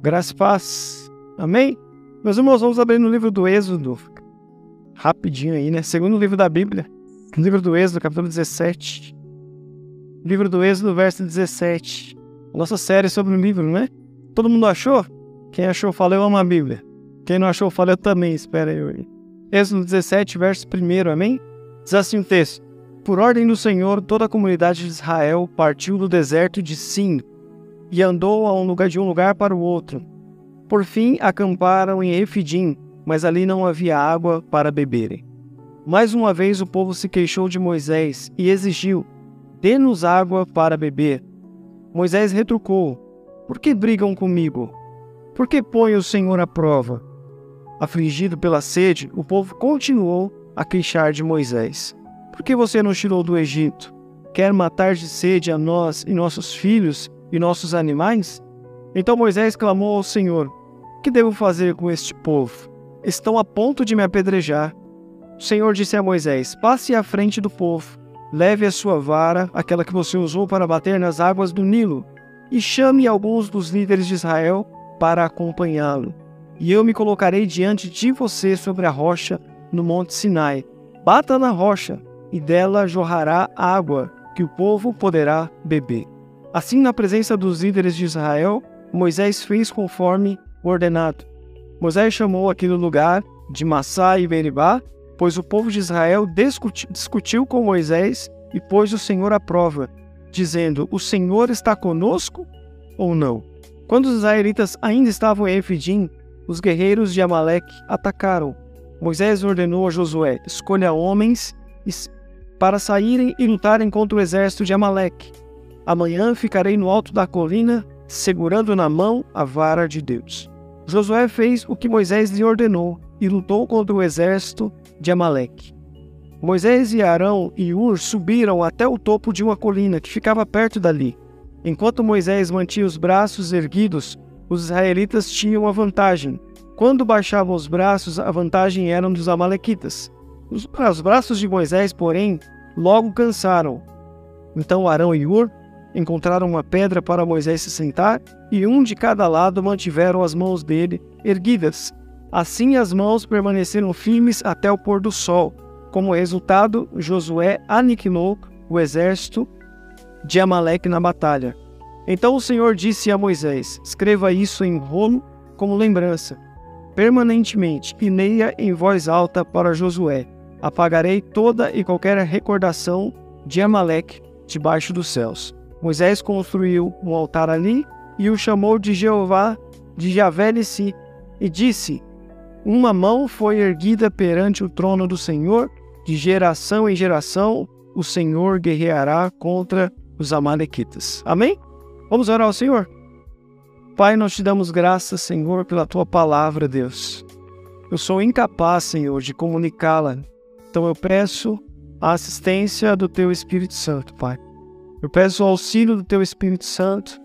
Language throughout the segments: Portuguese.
Graça e paz. Amém? Meus irmãos, vamos abrir no livro do Êxodo. Rapidinho aí, né? Segundo livro da Bíblia. Livro do Êxodo, capítulo 17. Livro do Êxodo, verso 17. Nossa série sobre o livro, né? Todo mundo achou? Quem achou, fala eu amo a Bíblia. Quem não achou, fala eu também, espera eu aí. Êxodo 17, verso 1, amém? Diz assim o texto. Por ordem do Senhor, toda a comunidade de Israel partiu do deserto de Sim e andou a um lugar de um lugar para o outro. Por fim, acamparam em Efidim, mas ali não havia água para beberem. Mais uma vez o povo se queixou de Moisés e exigiu: Dê-nos água para beber. Moisés retrucou: Por que brigam comigo? Por que põe o Senhor à prova? Afligido pela sede, o povo continuou a queixar de Moisés: Por que você nos tirou do Egito? Quer matar de sede a nós e nossos filhos e nossos animais? Então Moisés clamou ao Senhor: Que devo fazer com este povo? Estão a ponto de me apedrejar. O Senhor disse a Moisés: Passe à frente do povo, leve a sua vara, aquela que você usou para bater nas águas do Nilo, e chame alguns dos líderes de Israel para acompanhá-lo. E eu me colocarei diante de você sobre a rocha no monte Sinai. Bata na rocha, e dela jorrará água, que o povo poderá beber. Assim, na presença dos líderes de Israel, Moisés fez conforme ordenado. Moisés chamou aquele lugar de Massá e Meribá, pois o povo de Israel discutiu com Moisés e pôs o Senhor à prova, dizendo: O Senhor está conosco ou não? Quando os israelitas ainda estavam em Efidim, os guerreiros de Amaleque atacaram. Moisés ordenou a Josué: Escolha homens para saírem e lutarem contra o exército de Amaleque. Amanhã ficarei no alto da colina, segurando na mão a vara de Deus. Josué fez o que Moisés lhe ordenou e lutou contra o exército de Amaleque. Moisés e Arão e Ur subiram até o topo de uma colina que ficava perto dali. Enquanto Moisés mantinha os braços erguidos, os israelitas tinham a vantagem. Quando baixavam os braços, a vantagem era dos amalequitas. Os, os braços de Moisés, porém, logo cansaram. Então Arão e Ur encontraram uma pedra para Moisés se sentar, e um de cada lado mantiveram as mãos dele erguidas. Assim as mãos permaneceram firmes até o pôr do sol. Como resultado, Josué aniquilou o exército de Amaleque na batalha. Então o Senhor disse a Moisés: Escreva isso em rolo como lembrança, permanentemente, e leia em voz alta para Josué. Apagarei toda e qualquer recordação de Amaleque debaixo dos céus. Moisés construiu um altar ali e o chamou de Jeová de Javé si e disse: Uma mão foi erguida perante o trono do Senhor, de geração em geração o Senhor guerreará contra os amalequitas. Amém? Vamos orar ao Senhor. Pai, nós te damos graças, Senhor, pela tua palavra, Deus. Eu sou incapaz, Senhor, de comunicá-la. Então eu peço a assistência do teu Espírito Santo, Pai. Eu peço o auxílio do Teu Espírito Santo,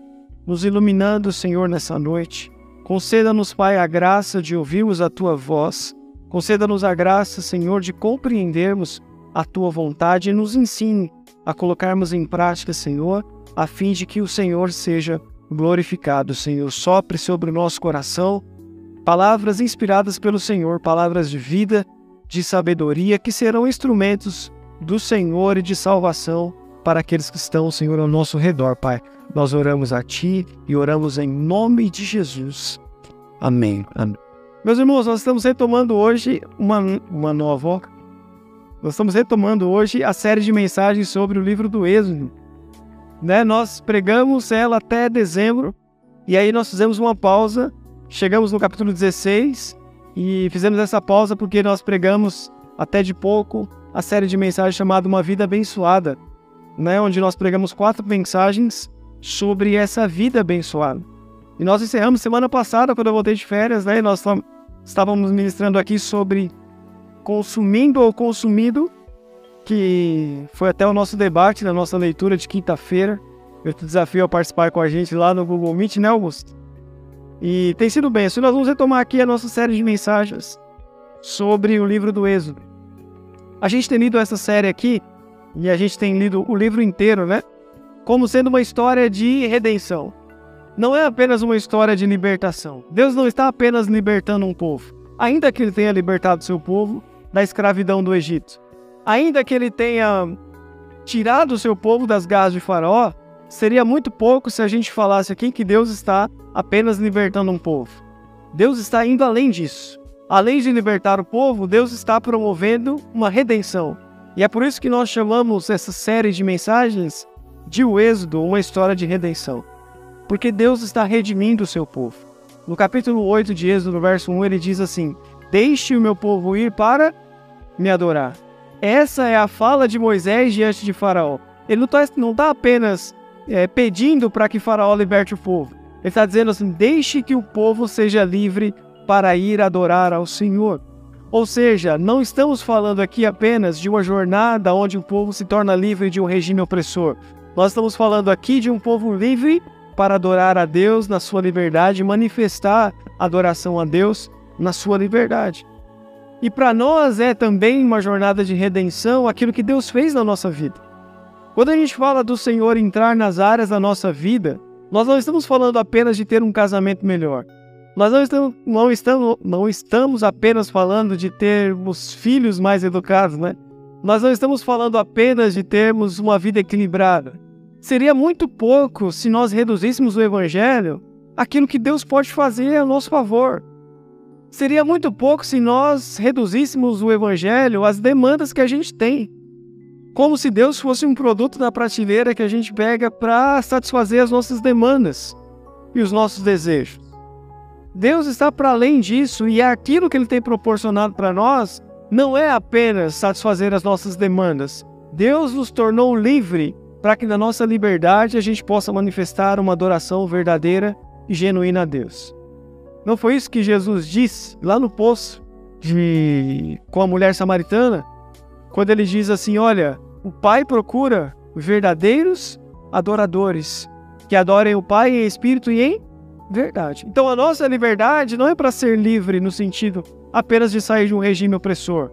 nos iluminando, Senhor, nessa noite. Conceda-nos, Pai, a graça de ouvirmos a Tua voz. Conceda-nos a graça, Senhor, de compreendermos a Tua vontade e nos ensine a colocarmos em prática, Senhor, a fim de que o Senhor seja glorificado, Senhor. Sopre sobre o nosso coração palavras inspiradas pelo Senhor, palavras de vida, de sabedoria, que serão instrumentos do Senhor e de salvação para aqueles que estão, Senhor, ao nosso redor, Pai. Nós oramos a Ti e oramos em nome de Jesus. Amém. Amém. Meus irmãos, nós estamos retomando hoje uma, uma nova. Nós estamos retomando hoje a série de mensagens sobre o livro do Êxodo. Né? Nós pregamos ela até dezembro e aí nós fizemos uma pausa. Chegamos no capítulo 16 e fizemos essa pausa porque nós pregamos até de pouco a série de mensagens chamada Uma Vida Abençoada né, onde nós pregamos quatro mensagens sobre essa vida abençoada. E nós encerramos semana passada, quando eu voltei de férias, né, nós estávamos ministrando aqui sobre consumindo ou consumido, que foi até o nosso debate na nossa leitura de quinta-feira. Eu te desafio a participar com a gente lá no Google Meet, né, Augusto? E tem sido bem. Assim, nós vamos retomar aqui a nossa série de mensagens sobre o livro do Êxodo. A gente tem lido essa série aqui e a gente tem lido o livro inteiro, né? Como sendo uma história de redenção. não é apenas uma história de libertação. Deus não está apenas libertando um povo. Ainda que ele tenha libertado seu povo da escravidão do Egito, ainda que ele tenha tirado o seu povo das garras de Faraó, seria muito pouco se a gente falasse aqui que Deus está apenas libertando um povo. Deus está indo além disso. Além de libertar o povo, Deus está promovendo uma redenção. E é por isso que nós chamamos essa série de mensagens de o Êxodo uma história de redenção. Porque Deus está redimindo o seu povo. No capítulo 8 de Êxodo, no verso 1, ele diz assim: Deixe o meu povo ir para me adorar. Essa é a fala de Moisés diante de Faraó. Ele não está tá apenas é, pedindo para que Faraó liberte o povo. Ele está dizendo assim: deixe que o povo seja livre para ir adorar ao Senhor. Ou seja, não estamos falando aqui apenas de uma jornada onde o povo se torna livre de um regime opressor. Nós estamos falando aqui de um povo livre para adorar a Deus na sua liberdade, manifestar adoração a Deus na sua liberdade. E para nós é também uma jornada de redenção aquilo que Deus fez na nossa vida. Quando a gente fala do Senhor entrar nas áreas da nossa vida, nós não estamos falando apenas de ter um casamento melhor. Nós não estamos, não estamos, não estamos apenas falando de termos filhos mais educados, né? Nós não estamos falando apenas de termos uma vida equilibrada. Seria muito pouco se nós reduzíssemos o Evangelho aquilo que Deus pode fazer a nosso favor. Seria muito pouco se nós reduzíssemos o Evangelho às demandas que a gente tem. Como se Deus fosse um produto da prateleira que a gente pega para satisfazer as nossas demandas e os nossos desejos. Deus está para além disso e aquilo que Ele tem proporcionado para nós não é apenas satisfazer as nossas demandas. Deus nos tornou livre para que na nossa liberdade a gente possa manifestar uma adoração verdadeira e genuína a Deus. Não foi isso que Jesus disse lá no poço de... com a mulher samaritana? Quando ele diz assim: Olha, o Pai procura verdadeiros adoradores que adorem o Pai em espírito e em verdade. Então a nossa liberdade não é para ser livre no sentido apenas de sair de um regime opressor,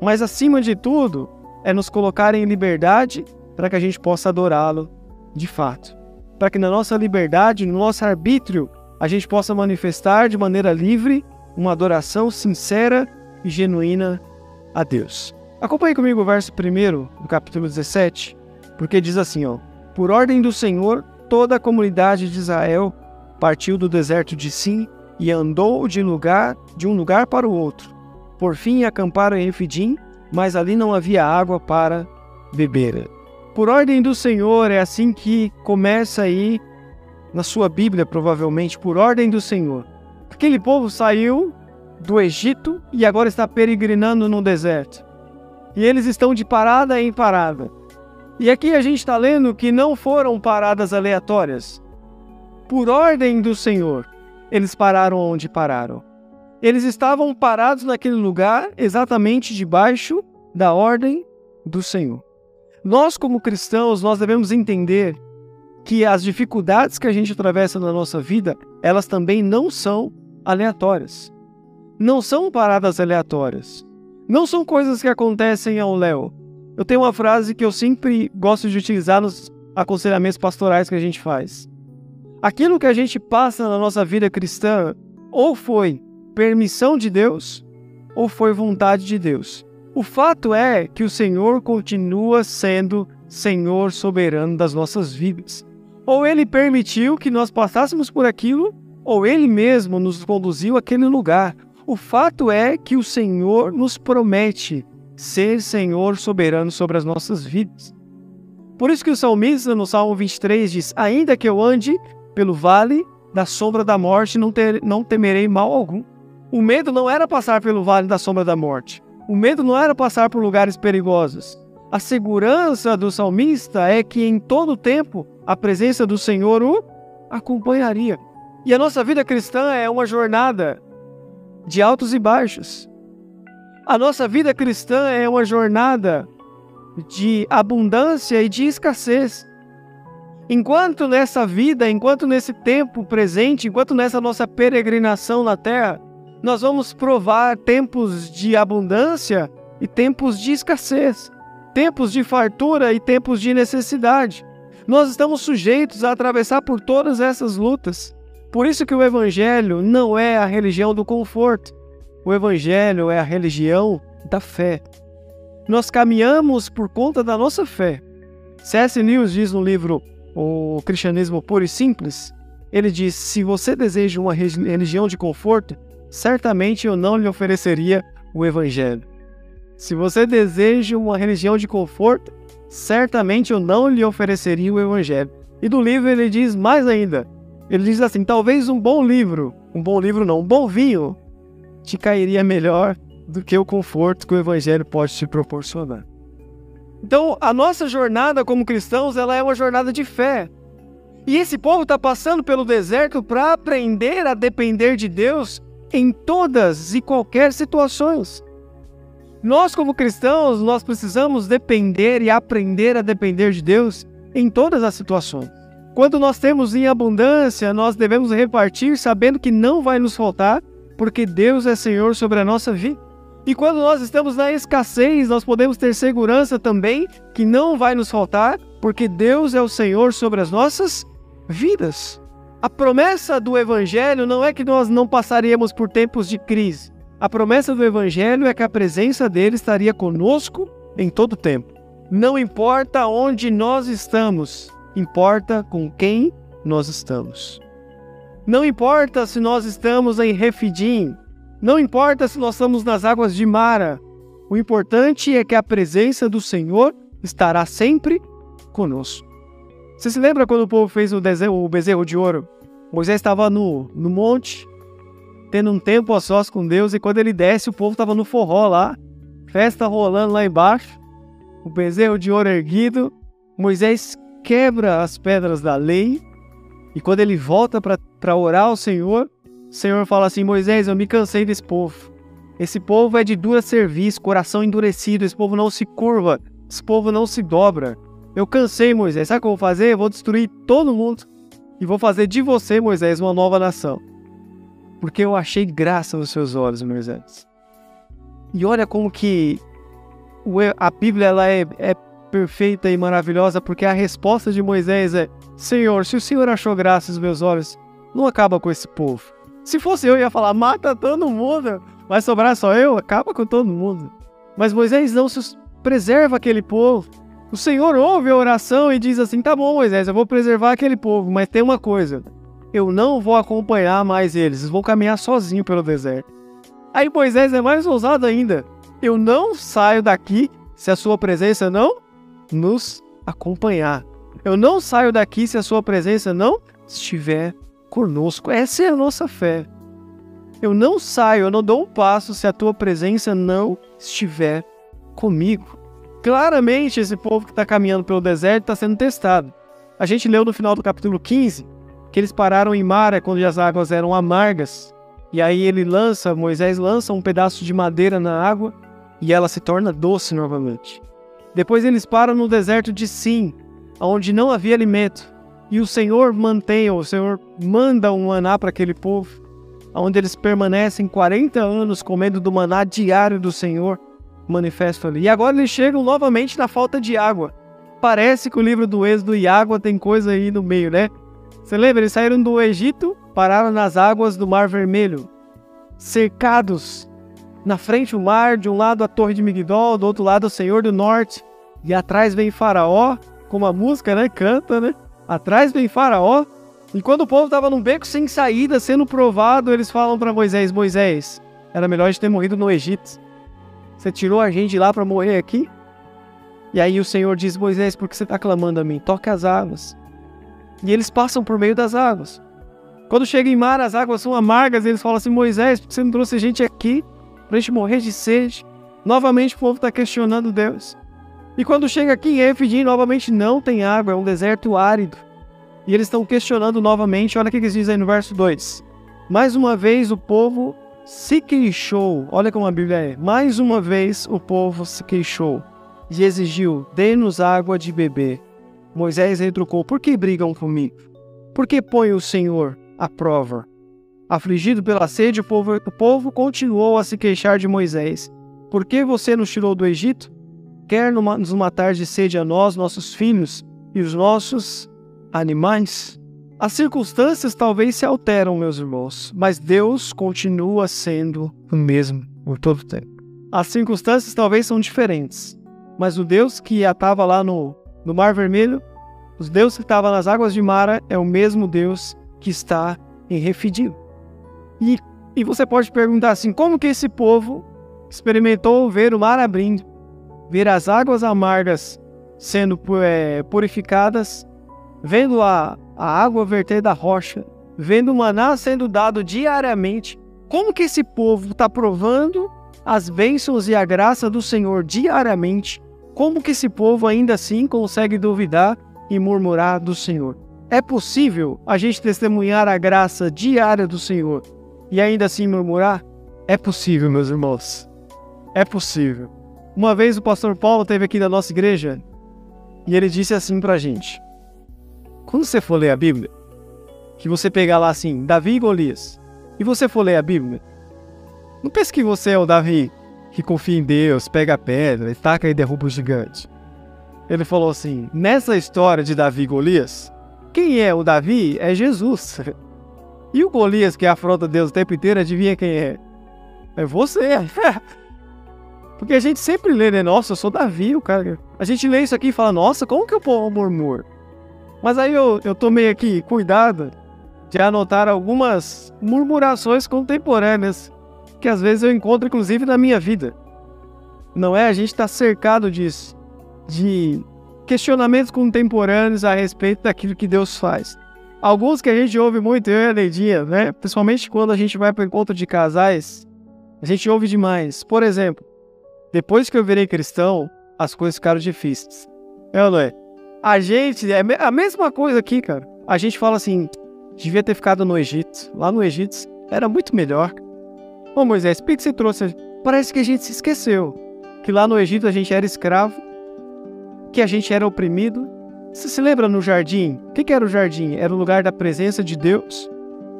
mas acima de tudo é nos colocar em liberdade para que a gente possa adorá-lo de fato. Para que na nossa liberdade, no nosso arbítrio, a gente possa manifestar de maneira livre uma adoração sincera e genuína a Deus. Acompanhe comigo o verso 1 do capítulo 17, porque diz assim: ó, Por ordem do Senhor, toda a comunidade de Israel partiu do deserto de Sim e andou de lugar de um lugar para o outro. Por fim acamparam em Efidim, mas ali não havia água para beber. Por ordem do Senhor é assim que começa aí na sua Bíblia, provavelmente, por ordem do Senhor. Aquele povo saiu do Egito e agora está peregrinando no deserto. E eles estão de parada em parada. E aqui a gente está lendo que não foram paradas aleatórias por ordem do Senhor, eles pararam onde pararam. Eles estavam parados naquele lugar exatamente debaixo da ordem do Senhor. Nós, como cristãos, nós devemos entender que as dificuldades que a gente atravessa na nossa vida, elas também não são aleatórias. Não são paradas aleatórias. Não são coisas que acontecem ao léu. Eu tenho uma frase que eu sempre gosto de utilizar nos aconselhamentos pastorais que a gente faz. Aquilo que a gente passa na nossa vida cristã ou foi permissão de Deus ou foi vontade de Deus. O fato é que o Senhor continua sendo Senhor soberano das nossas vidas. Ou ele permitiu que nós passássemos por aquilo, ou ele mesmo nos conduziu àquele lugar. O fato é que o Senhor nos promete ser Senhor soberano sobre as nossas vidas. Por isso que o salmista no Salmo 23 diz: Ainda que eu ande pelo vale da sombra da morte não, ter, não temerei mal algum. O medo não era passar pelo vale da sombra da morte. O medo não era passar por lugares perigosos. A segurança do salmista é que em todo tempo a presença do Senhor o acompanharia. E a nossa vida cristã é uma jornada de altos e baixos. A nossa vida cristã é uma jornada de abundância e de escassez. Enquanto nessa vida, enquanto nesse tempo presente, enquanto nessa nossa peregrinação na terra, nós vamos provar tempos de abundância e tempos de escassez, tempos de fartura e tempos de necessidade. Nós estamos sujeitos a atravessar por todas essas lutas. Por isso que o evangelho não é a religião do conforto. O evangelho é a religião da fé. Nós caminhamos por conta da nossa fé. C.S. Lewis diz no livro O Cristianismo Puro e Simples, ele diz: "Se você deseja uma religião de conforto, certamente eu não lhe ofereceria o evangelho. Se você deseja uma religião de conforto, certamente eu não lhe ofereceria o evangelho." E do livro ele diz mais ainda. Ele diz assim: "Talvez um bom livro, um bom livro não, um bom vinho te cairia melhor do que o conforto que o evangelho pode te proporcionar." Então, a nossa jornada como cristãos, ela é uma jornada de fé. E esse povo está passando pelo deserto para aprender a depender de Deus em todas e qualquer situações. Nós, como cristãos, nós precisamos depender e aprender a depender de Deus em todas as situações. Quando nós temos em abundância, nós devemos repartir sabendo que não vai nos faltar, porque Deus é Senhor sobre a nossa vida. E quando nós estamos na escassez, nós podemos ter segurança também que não vai nos faltar, porque Deus é o Senhor sobre as nossas vidas. A promessa do Evangelho não é que nós não passaríamos por tempos de crise. A promessa do Evangelho é que a presença dele estaria conosco em todo tempo. Não importa onde nós estamos, importa com quem nós estamos. Não importa se nós estamos em Refidim, não importa se nós estamos nas águas de Mara, o importante é que a presença do Senhor estará sempre conosco. Você se lembra quando o povo fez o, desenho, o bezerro de ouro? Moisés estava no, no monte, tendo um tempo a sós com Deus, e quando ele desce, o povo estava no forró lá, festa rolando lá embaixo, o bezerro de ouro erguido. Moisés quebra as pedras da lei, e quando ele volta para orar ao Senhor, o Senhor fala assim: Moisés, eu me cansei desse povo. Esse povo é de dura serviço, coração endurecido, esse povo não se curva, esse povo não se dobra. Eu cansei, Moisés. Sabe o que eu vou fazer? Eu vou destruir todo mundo e vou fazer de você, Moisés, uma nova nação. Porque eu achei graça nos seus olhos, Moisés. E olha como que a Bíblia ela é, é perfeita e maravilhosa, porque a resposta de Moisés é: Senhor, se o Senhor achou graça nos meus olhos, não acaba com esse povo. Se fosse eu, ia falar: mata todo mundo, vai sobrar só eu, acaba com todo mundo. Mas Moisés não se preserva aquele povo. O Senhor ouve a oração e diz assim: tá bom, Moisés, eu vou preservar aquele povo, mas tem uma coisa: eu não vou acompanhar mais eles, vão caminhar sozinho pelo deserto. Aí Moisés é mais ousado ainda: eu não saio daqui se a sua presença não nos acompanhar. Eu não saio daqui se a sua presença não estiver conosco. Essa é a nossa fé. Eu não saio, eu não dou um passo se a tua presença não estiver comigo. Claramente, esse povo que está caminhando pelo deserto está sendo testado. A gente leu no final do capítulo 15 que eles pararam em Mara quando as águas eram amargas. E aí ele lança, Moisés lança um pedaço de madeira na água e ela se torna doce novamente. Depois eles param no deserto de Sim, onde não havia alimento. E o Senhor mantém, o Senhor manda um maná para aquele povo, onde eles permanecem 40 anos comendo do maná diário do Senhor, manifesto ali. E agora eles chegam novamente na falta de água. Parece que o livro do Êxodo e água tem coisa aí no meio, né? Você lembra? Eles saíram do Egito, pararam nas águas do Mar Vermelho, cercados. Na frente o mar, de um lado a Torre de Migdol, do outro lado o Senhor do Norte. E atrás vem Faraó, como a música, né? Canta, né? Atrás vem Faraó. E quando o povo estava num beco sem saída, sendo provado, eles falam para Moisés: Moisés, era melhor a gente ter morrido no Egito. Você tirou a gente de lá para morrer aqui? E aí o Senhor diz: Moisés, por que você está clamando a mim? Toque as águas. E eles passam por meio das águas. Quando chega em mar, as águas são amargas. Eles falam assim: Moisés, por que você não trouxe a gente aqui para a gente morrer de sede? Novamente o povo está questionando Deus. E quando chega aqui em Efidim, novamente não tem água, é um deserto árido. E eles estão questionando novamente, olha o que eles dizem aí no verso 2. Mais uma vez o povo se queixou, olha como a Bíblia é. Mais uma vez o povo se queixou e exigiu: dê-nos água de beber. Moisés retrucou: por que brigam comigo? Por que põe o Senhor à prova? Afligido pela sede, o povo, o povo continuou a se queixar de Moisés: Por que você nos tirou do Egito? Quer nos matar de sede a nós, nossos filhos e os nossos animais. As circunstâncias talvez se alteram, meus irmãos, mas Deus continua sendo o mesmo por todo o tempo. As circunstâncias talvez são diferentes, mas o Deus que estava lá no, no Mar Vermelho, o Deus que estava nas águas de Mara, é o mesmo Deus que está em Refidim. E, e você pode perguntar assim: como que esse povo experimentou ver o mar abrindo, ver as águas amargas sendo é, purificadas, vendo a, a água verter da rocha, vendo o maná sendo dado diariamente? Como que esse povo está provando as bênçãos e a graça do Senhor diariamente? Como que esse povo ainda assim consegue duvidar e murmurar do Senhor? É possível a gente testemunhar a graça diária do Senhor e ainda assim murmurar? É possível, meus irmãos. É possível. Uma vez o pastor Paulo esteve aqui na nossa igreja e ele disse assim pra gente: Quando você for ler a Bíblia, que você pegar lá assim, Davi e Golias, e você for ler a Bíblia, não pense que você é o Davi que confia em Deus, pega a pedra, taca e derruba o gigante. Ele falou assim: nessa história de Davi e Golias, quem é o Davi é Jesus. E o Golias, que afronta Deus o tempo inteiro, adivinha quem é? É você. Porque a gente sempre lê, né? Nossa, eu sou Davi, o cara. A gente lê isso aqui e fala, nossa, como que o povo murmura? Mas aí eu, eu tomei aqui cuidado de anotar algumas murmurações contemporâneas que às vezes eu encontro, inclusive, na minha vida. Não é? A gente está cercado disso, de questionamentos contemporâneos a respeito daquilo que Deus faz. Alguns que a gente ouve muito, eu e a Neidinha, né? Principalmente quando a gente vai para o encontro de casais, a gente ouve demais. Por exemplo, depois que eu virei cristão, as coisas ficaram difíceis. É ou não é? A gente, é a mesma coisa aqui, cara. A gente fala assim, devia ter ficado no Egito. Lá no Egito era muito melhor. Ô Moisés, por que você trouxe? Parece que a gente se esqueceu que lá no Egito a gente era escravo, que a gente era oprimido, você se lembra no jardim? O que, que era o jardim? Era o lugar da presença de Deus,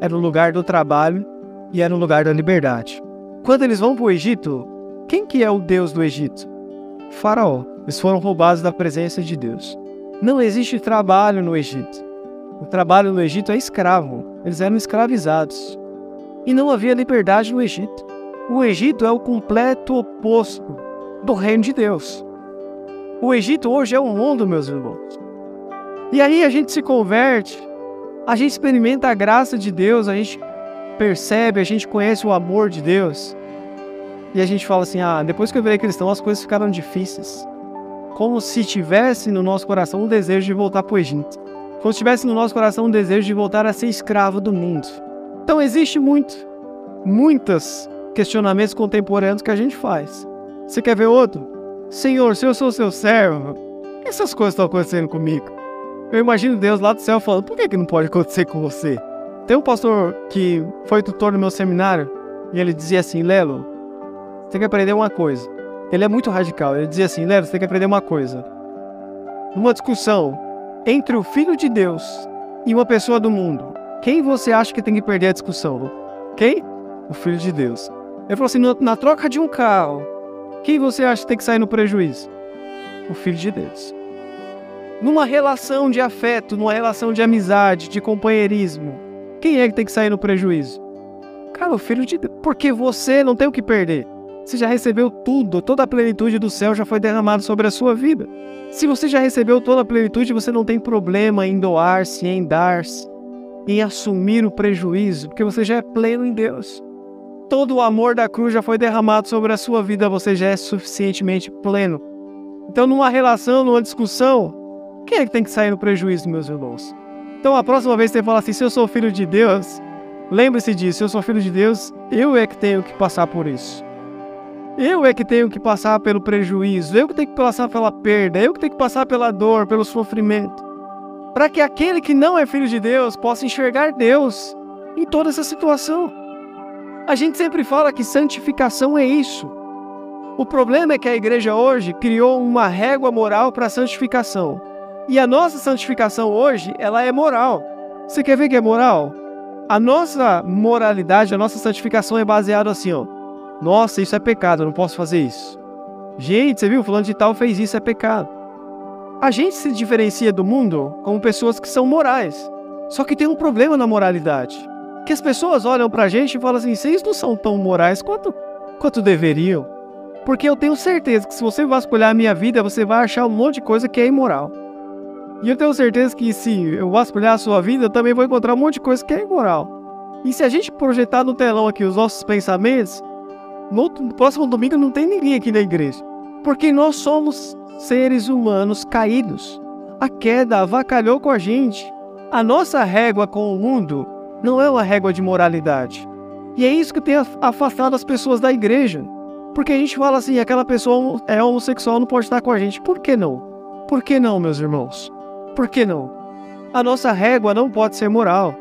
era o lugar do trabalho e era o lugar da liberdade. Quando eles vão para o Egito, quem que é o Deus do Egito? Faraó. Eles foram roubados da presença de Deus. Não existe trabalho no Egito. O trabalho no Egito é escravo. Eles eram escravizados. E não havia liberdade no Egito. O Egito é o completo oposto do reino de Deus. O Egito hoje é o mundo, meus irmãos. E aí a gente se converte, a gente experimenta a graça de Deus, a gente percebe, a gente conhece o amor de Deus. E a gente fala assim: ah, depois que eu virei cristão, as coisas ficaram difíceis. Como se tivesse no nosso coração um desejo de voltar para o Egito. Como se tivesse no nosso coração um desejo de voltar a ser escravo do mundo. Então existe muito, muitos questionamentos contemporâneos que a gente faz. Você quer ver outro? Senhor, se eu sou seu servo, essas coisas estão acontecendo comigo. Eu imagino Deus lá do céu falando: por que, que não pode acontecer com você? Tem um pastor que foi tutor no meu seminário e ele dizia assim: Lelo, você tem que aprender uma coisa. Ele é muito radical. Ele dizia assim: Lelo, você tem que aprender uma coisa. Numa discussão entre o filho de Deus e uma pessoa do mundo, quem você acha que tem que perder a discussão? Quem? O filho de Deus. Ele falou assim: na troca de um carro, quem você acha que tem que sair no prejuízo? O filho de Deus numa relação de afeto, numa relação de amizade, de companheirismo, quem é que tem que sair no prejuízo? Cara, o filho de Deus. Porque você não tem o que perder. Você já recebeu tudo, toda a plenitude do céu já foi derramada sobre a sua vida. Se você já recebeu toda a plenitude, você não tem problema em doar-se, em dar-se, em assumir o prejuízo, porque você já é pleno em Deus. Todo o amor da cruz já foi derramado sobre a sua vida, você já é suficientemente pleno. Então, numa relação, numa discussão, quem é que tem que sair no prejuízo, meus irmãos? Então, a próxima vez que você fala assim, se eu sou filho de Deus, lembre-se disso, eu sou filho de Deus, eu é que tenho que passar por isso. Eu é que tenho que passar pelo prejuízo, eu que tenho que passar pela perda, eu que tenho que passar pela dor, pelo sofrimento. Para que aquele que não é filho de Deus possa enxergar Deus em toda essa situação. A gente sempre fala que santificação é isso. O problema é que a igreja hoje criou uma régua moral para a santificação. E a nossa santificação hoje, ela é moral. Você quer ver que é moral? A nossa moralidade, a nossa santificação é baseada assim, ó. Nossa, isso é pecado, eu não posso fazer isso. Gente, você viu? Fulano de tal fez isso, é pecado. A gente se diferencia do mundo como pessoas que são morais. Só que tem um problema na moralidade. Que as pessoas olham pra gente e falam assim: vocês não são tão morais quanto, quanto deveriam. Porque eu tenho certeza que se você vasculhar a minha vida, você vai achar um monte de coisa que é imoral. E eu tenho certeza que se eu vasculhar a sua vida, eu também vou encontrar um monte de coisa que é imoral. E se a gente projetar no telão aqui os nossos pensamentos, no próximo domingo não tem ninguém aqui na igreja. Porque nós somos seres humanos caídos. A queda avacalhou com a gente. A nossa régua com o mundo não é uma régua de moralidade. E é isso que tem afastado as pessoas da igreja. Porque a gente fala assim, aquela pessoa é homossexual, não pode estar com a gente. Por que não? Por que não, meus irmãos? Por que não? A nossa régua não pode ser moral.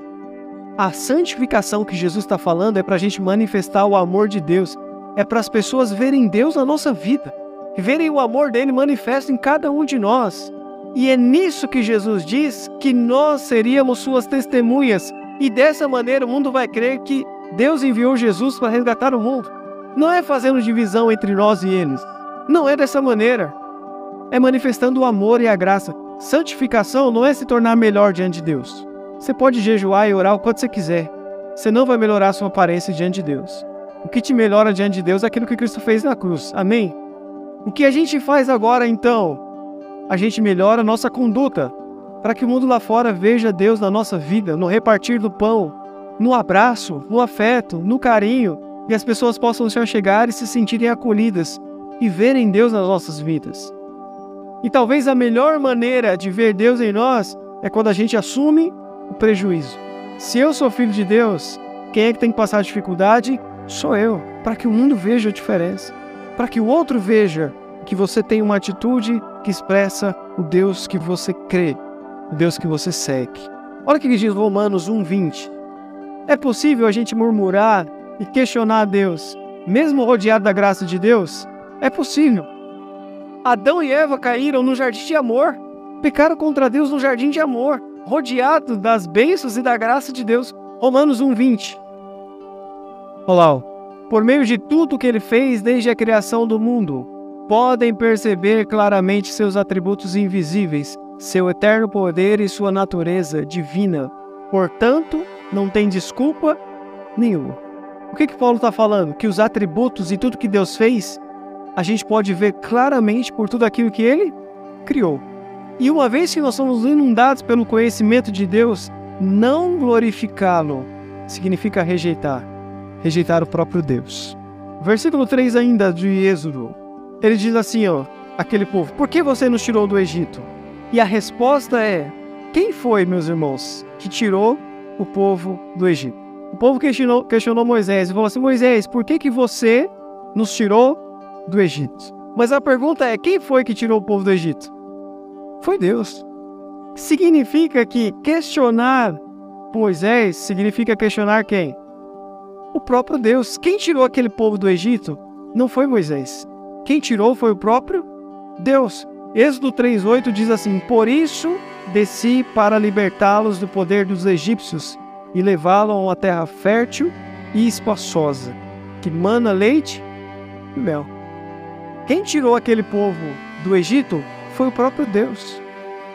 A santificação que Jesus está falando é para a gente manifestar o amor de Deus. É para as pessoas verem Deus na nossa vida. Verem o amor dele manifesto em cada um de nós. E é nisso que Jesus diz que nós seríamos suas testemunhas. E dessa maneira o mundo vai crer que Deus enviou Jesus para resgatar o mundo. Não é fazendo divisão entre nós e eles. Não é dessa maneira. É manifestando o amor e a graça. Santificação não é se tornar melhor diante de Deus. Você pode jejuar e orar o quanto você quiser. Você não vai melhorar sua aparência diante de Deus. O que te melhora diante de Deus é aquilo que Cristo fez na cruz. Amém? O que a gente faz agora então? A gente melhora a nossa conduta para que o mundo lá fora veja Deus na nossa vida, no repartir do pão, no abraço, no afeto, no carinho, e as pessoas possam se chegar e se sentirem acolhidas e verem Deus nas nossas vidas. E talvez a melhor maneira de ver Deus em nós é quando a gente assume o prejuízo. Se eu sou filho de Deus, quem é que tem que passar a dificuldade? Sou eu, para que o mundo veja a diferença, para que o outro veja que você tem uma atitude que expressa o Deus que você crê, o Deus que você segue. Olha o que diz Romanos 1:20. É possível a gente murmurar e questionar a Deus, mesmo rodeado da graça de Deus? É possível. Adão e Eva caíram no jardim de amor, pecaram contra Deus no jardim de amor, rodeado das bênçãos e da graça de Deus. Romanos 1:20. Olá, por meio de tudo que ele fez desde a criação do mundo, podem perceber claramente seus atributos invisíveis, seu eterno poder e sua natureza divina. Portanto, não tem desculpa nenhuma. O que, que Paulo está falando? Que os atributos e tudo que Deus fez a gente pode ver claramente por tudo aquilo que ele criou. E uma vez que nós somos inundados pelo conhecimento de Deus, não glorificá-lo significa rejeitar, rejeitar o próprio Deus. Versículo 3 ainda de Êxodo. Ele diz assim, ó, aquele povo: "Por que você nos tirou do Egito?" E a resposta é: quem foi, meus irmãos, que tirou o povo do Egito? O povo questionou, questionou Moisés e falou assim: Moisés, por que, que você nos tirou do Egito. Mas a pergunta é: quem foi que tirou o povo do Egito? Foi Deus. Significa que questionar Moisés significa questionar quem? O próprio Deus. Quem tirou aquele povo do Egito não foi Moisés. Quem tirou foi o próprio Deus. Êxodo 3:8 diz assim: Por isso desci para libertá-los do poder dos egípcios e levá-los a uma terra fértil e espaçosa, que mana leite e mel. Quem tirou aquele povo do Egito foi o próprio Deus.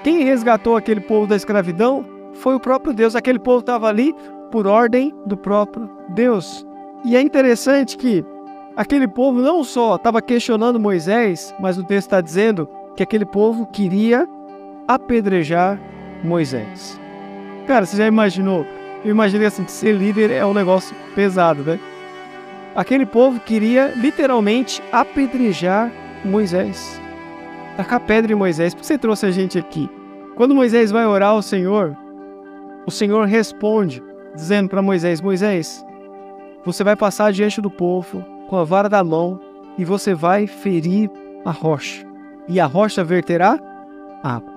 Quem resgatou aquele povo da escravidão foi o próprio Deus. Aquele povo estava ali por ordem do próprio Deus. E é interessante que aquele povo não só estava questionando Moisés, mas o texto está dizendo que aquele povo queria apedrejar Moisés. Cara, você já imaginou? Eu imaginei assim, ser líder é um negócio pesado, né? Aquele povo queria literalmente apedrejar Moisés. Tacar pedra em Moisés. Por que você trouxe a gente aqui? Quando Moisés vai orar ao Senhor, o Senhor responde, dizendo para Moisés: Moisés, você vai passar diante do povo com a vara da mão e você vai ferir a rocha. E a rocha verterá água.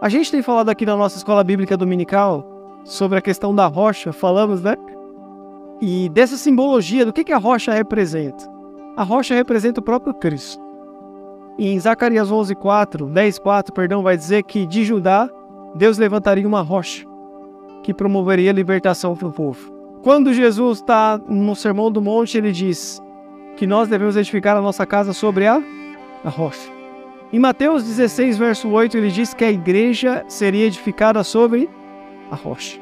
A gente tem falado aqui na nossa escola bíblica dominical sobre a questão da rocha, falamos, né? E dessa simbologia, do que, que a rocha representa? A rocha representa o próprio Cristo. E em Zacarias 11, 4, 10, 4, perdão, vai dizer que de Judá, Deus levantaria uma rocha que promoveria a libertação para o povo. Quando Jesus está no Sermão do Monte, ele diz que nós devemos edificar a nossa casa sobre a, a rocha. Em Mateus 16, verso 8, ele diz que a igreja seria edificada sobre a rocha.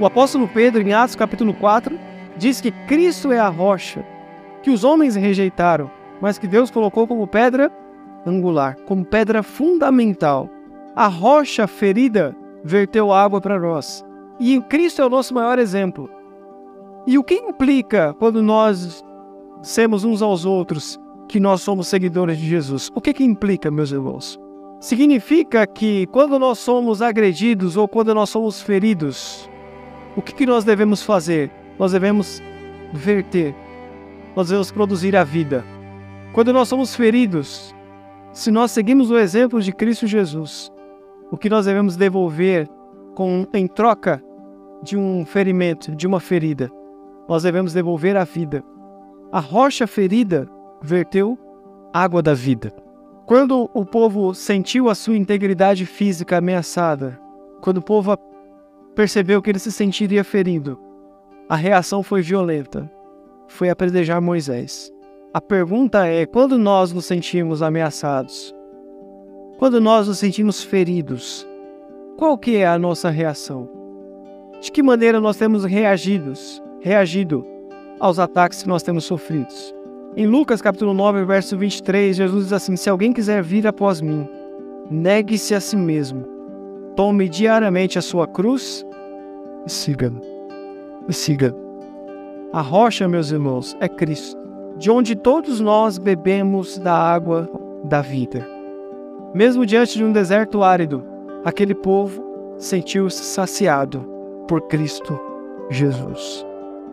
O apóstolo Pedro, em Atos capítulo 4, diz que Cristo é a rocha que os homens rejeitaram, mas que Deus colocou como pedra angular, como pedra fundamental. A rocha ferida verteu água para nós. E Cristo é o nosso maior exemplo. E o que implica quando nós dissemos uns aos outros que nós somos seguidores de Jesus? O que, que implica, meus irmãos? Significa que quando nós somos agredidos ou quando nós somos feridos, o que, que nós devemos fazer? Nós devemos verter, nós devemos produzir a vida. Quando nós somos feridos, se nós seguimos o exemplo de Cristo Jesus, o que nós devemos devolver com, em troca de um ferimento, de uma ferida, nós devemos devolver a vida. A rocha ferida verteu água da vida. Quando o povo sentiu a sua integridade física ameaçada, quando o povo percebeu que ele se sentiria ferido, a reação foi violenta. Foi apredejar Moisés. A pergunta é: quando nós nos sentimos ameaçados, quando nós nos sentimos feridos, qual que é a nossa reação? De que maneira nós temos reagido, reagido aos ataques que nós temos sofridos? Em Lucas capítulo 9, verso 23, Jesus diz assim: Se alguém quiser vir após mim, negue-se a si mesmo, tome diariamente a sua cruz e siga-me. Siga. A rocha, meus irmãos, é Cristo de onde todos nós bebemos da água da vida. Mesmo diante de um deserto árido, aquele povo sentiu-se saciado por Cristo Jesus.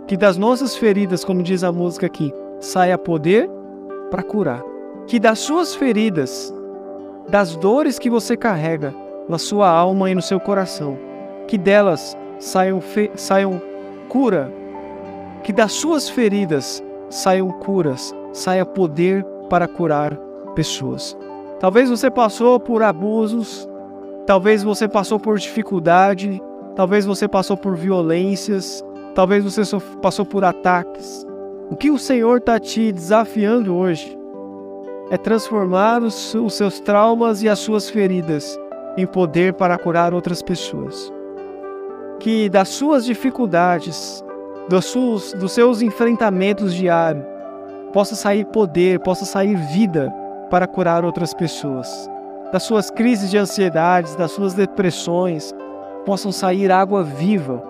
Que das nossas feridas, como diz a música aqui, saia poder para curar. Que das suas feridas, das dores que você carrega na sua alma e no seu coração, que delas saiam, saiam cura. Que das suas feridas saiam curas, saia poder para curar pessoas. Talvez você passou por abusos, talvez você passou por dificuldade, talvez você passou por violências, talvez você passou por ataques. O que o Senhor está te desafiando hoje é transformar os, os seus traumas e as suas feridas em poder para curar outras pessoas. Que das suas dificuldades, dos seus, dos seus enfrentamentos diários, possa sair poder, possa sair vida para curar outras pessoas. Das suas crises de ansiedades, das suas depressões, possam sair água viva